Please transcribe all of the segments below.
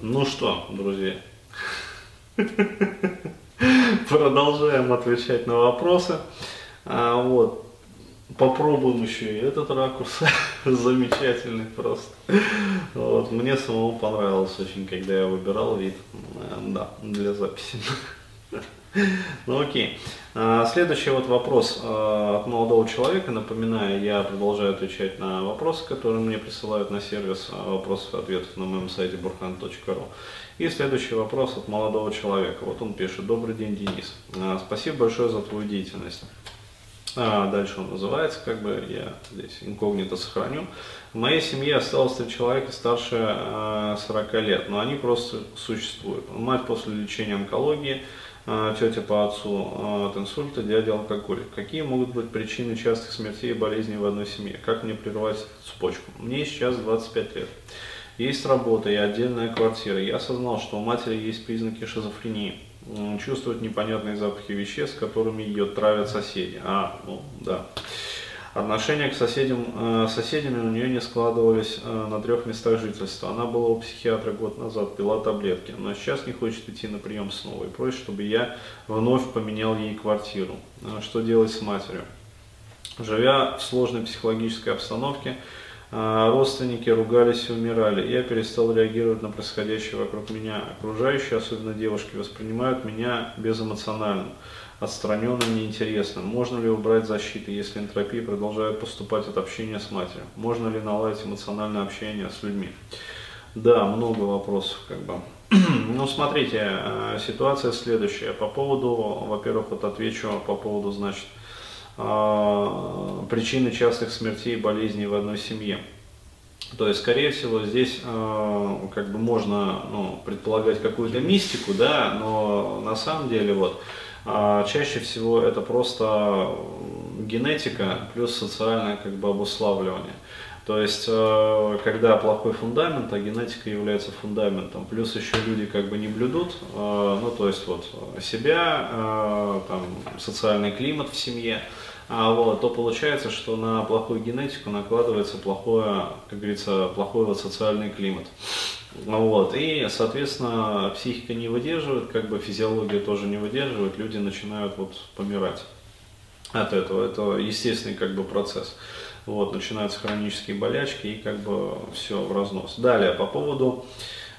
Ну что, друзья, продолжаем отвечать на вопросы. А, вот, попробуем еще и этот ракурс, замечательный просто. Вот, мне самому понравилось очень, когда я выбирал вид, э, да, для записи. Ну окей. А, следующий вот вопрос а, от молодого человека. Напоминаю, я продолжаю отвечать на вопросы, которые мне присылают на сервис а, вопросов и ответов на моем сайте burhan.ru. И следующий вопрос от молодого человека. Вот он пишет. Добрый день, Денис. Спасибо большое за твою деятельность. Дальше он называется, как бы я здесь инкогнито сохраню. В моей семье осталось три человека старше 40 лет, но они просто существуют. Мать после лечения онкологии а, тетя по отцу а, от инсульта, дядя алкоголик. Какие могут быть причины частых смертей и болезней в одной семье? Как мне прервать цепочку? Мне сейчас 25 лет. Есть работа и отдельная квартира. Я осознал, что у матери есть признаки шизофрении. Чувствует непонятные запахи веществ, которыми ее травят соседи. А, ну да. Отношения к соседям, э, соседями у нее не складывались э, на трех местах жительства. Она была у психиатра год назад, пила таблетки, но сейчас не хочет идти на прием снова и просит, чтобы я вновь поменял ей квартиру. Э, что делать с матерью? Живя в сложной психологической обстановке, родственники ругались и умирали. Я перестал реагировать на происходящее вокруг меня. Окружающие, особенно девушки, воспринимают меня безэмоционально отстраненным, неинтересным? Можно ли убрать защиты, если энтропия продолжает поступать от общения с матерью? Можно ли наладить эмоциональное общение с людьми? Да, много вопросов как бы. ну, смотрите, э, ситуация следующая. По поводу, во-первых, вот отвечу по поводу, значит, э, причины частых смертей и болезней в одной семье. То есть, скорее всего, здесь э, как бы можно ну, предполагать какую-то мистику, да, но на самом деле вот чаще всего это просто генетика плюс социальное как бы обуславливание. То есть, э, когда плохой фундамент, а генетика является фундаментом, плюс еще люди как бы не блюдут, э, ну то есть вот себя, э, там, социальный климат в семье, а вот, то получается, что на плохую генетику накладывается плохое, как говорится, плохой вот социальный климат. Вот, и, соответственно, психика не выдерживает, как бы физиология тоже не выдерживает, люди начинают вот помирать от этого. Это естественный как бы процесс. Вот, начинаются хронические болячки и как бы все в разнос. Далее, по поводу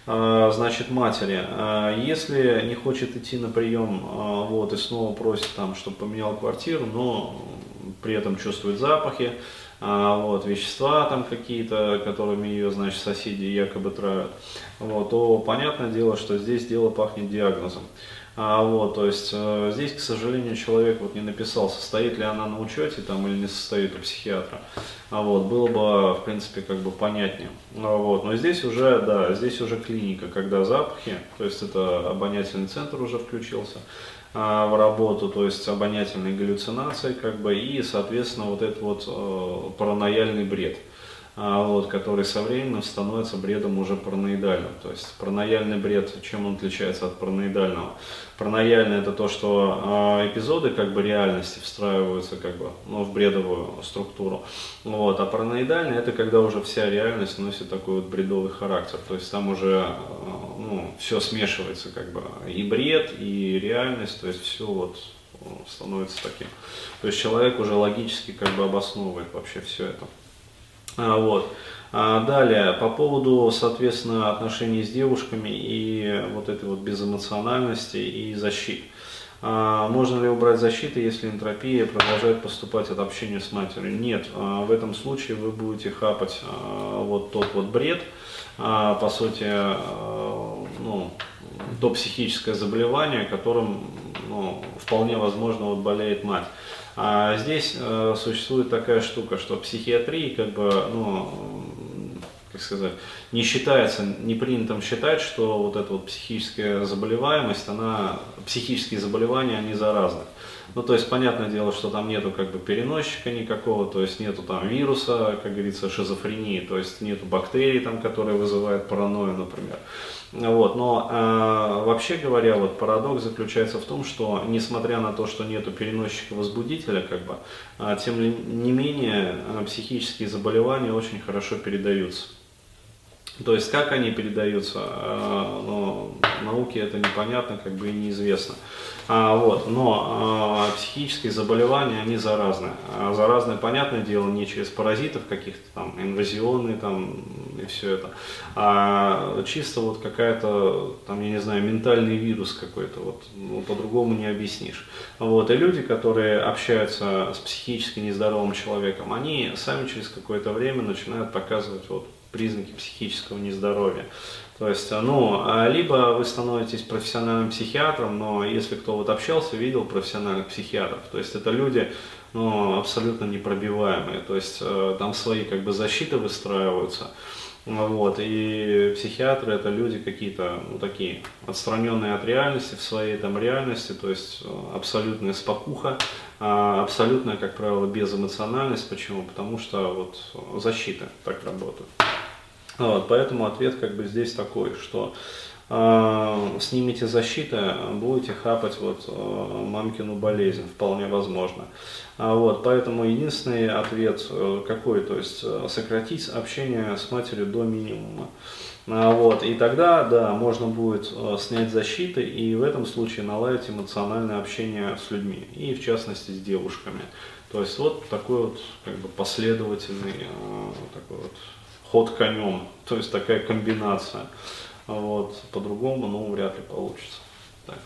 а, значит, матери, а, если не хочет идти на прием, а, вот, и снова просит там, чтобы поменял квартиру, но при этом чувствует запахи, вот, вещества там какие-то, которыми ее, значит, соседи якобы травят, вот, то понятное дело, что здесь дело пахнет диагнозом. А, вот, то есть э, здесь, к сожалению, человек вот не написал, состоит ли она на учете там или не состоит у психиатра. А, вот, было бы, в принципе, как бы понятнее. А, вот, но здесь уже, да, здесь уже клиника, когда запахи, то есть это обонятельный центр уже включился, а, в работу, то есть обонятельные галлюцинации, как бы, и, соответственно, вот этот вот э, паранояльный бред, вот, который со временем становится бредом уже параноидальным. То есть паранояльный бред, чем он отличается от параноидального? Паранояльный это то, что э, эпизоды как бы реальности встраиваются как бы ну, в бредовую структуру. Вот, а параноидальный это когда уже вся реальность носит такой вот бредовый характер. То есть там уже э, ну, все смешивается, как бы, и бред, и реальность, то есть все вот становится таким. То есть человек уже логически как бы обосновывает вообще все это. А, вот. А далее, по поводу, соответственно, отношений с девушками и вот этой вот безэмоциональности и защиты. А, можно ли убрать защиты, если энтропия продолжает поступать от общения с матерью? Нет, а, в этом случае вы будете хапать вот тот вот бред, по сути, ну, то психическое заболевание, которым ну, вполне возможно вот болеет мать. А здесь э, существует такая штука, что психиатрии как бы, ну, как сказать, не считается, не принято считать, что вот эта вот психическая заболеваемость, она, психические заболевания, они заразны. Ну, то есть, понятное дело, что там нету как бы переносчика никакого, то есть нету там вируса, как говорится, шизофрении, то есть нету бактерий там, которые вызывают паранойю, например. Вот, но э, вообще говоря, вот парадокс заключается в том, что несмотря на то, что нету переносчика возбудителя, как бы, э, тем не менее э, психические заболевания очень хорошо передаются. То есть как они передаются, э, ну, науке это непонятно, как бы и неизвестно. А, вот, но а, психические заболевания, они заразны. А заразные, понятное дело, не через паразитов каких-то там, инвазионные там и все это, а чисто вот какая-то, там, я не знаю, ментальный вирус какой-то, вот, ну, по-другому не объяснишь. Вот, и люди, которые общаются с психически нездоровым человеком, они сами через какое-то время начинают показывать вот признаки психического нездоровья. То есть, ну, а либо вы становитесь профессиональным психиатром, но если кто вот общался, видел профессиональных психиатров, то есть это люди, ну, абсолютно непробиваемые, то есть э, там свои как бы защиты выстраиваются, вот, и психиатры это люди какие-то, ну, такие, отстраненные от реальности, в своей там реальности, то есть э, абсолютная спокуха, а абсолютная, как правило, безэмоциональность. Почему? Потому что вот защита так работает. Вот, поэтому ответ как бы здесь такой, что э, снимите защиты, будете хапать вот э, мамкину болезнь, вполне возможно. А вот, поэтому единственный ответ э, какой, то есть сократить общение с матерью до минимума. А, вот, и тогда, да, можно будет снять защиты и в этом случае наладить эмоциональное общение с людьми, и в частности с девушками. То есть вот такой вот как бы последовательный такой вот ход конем, то есть такая комбинация. Вот, по-другому, ну, вряд ли получится. Так.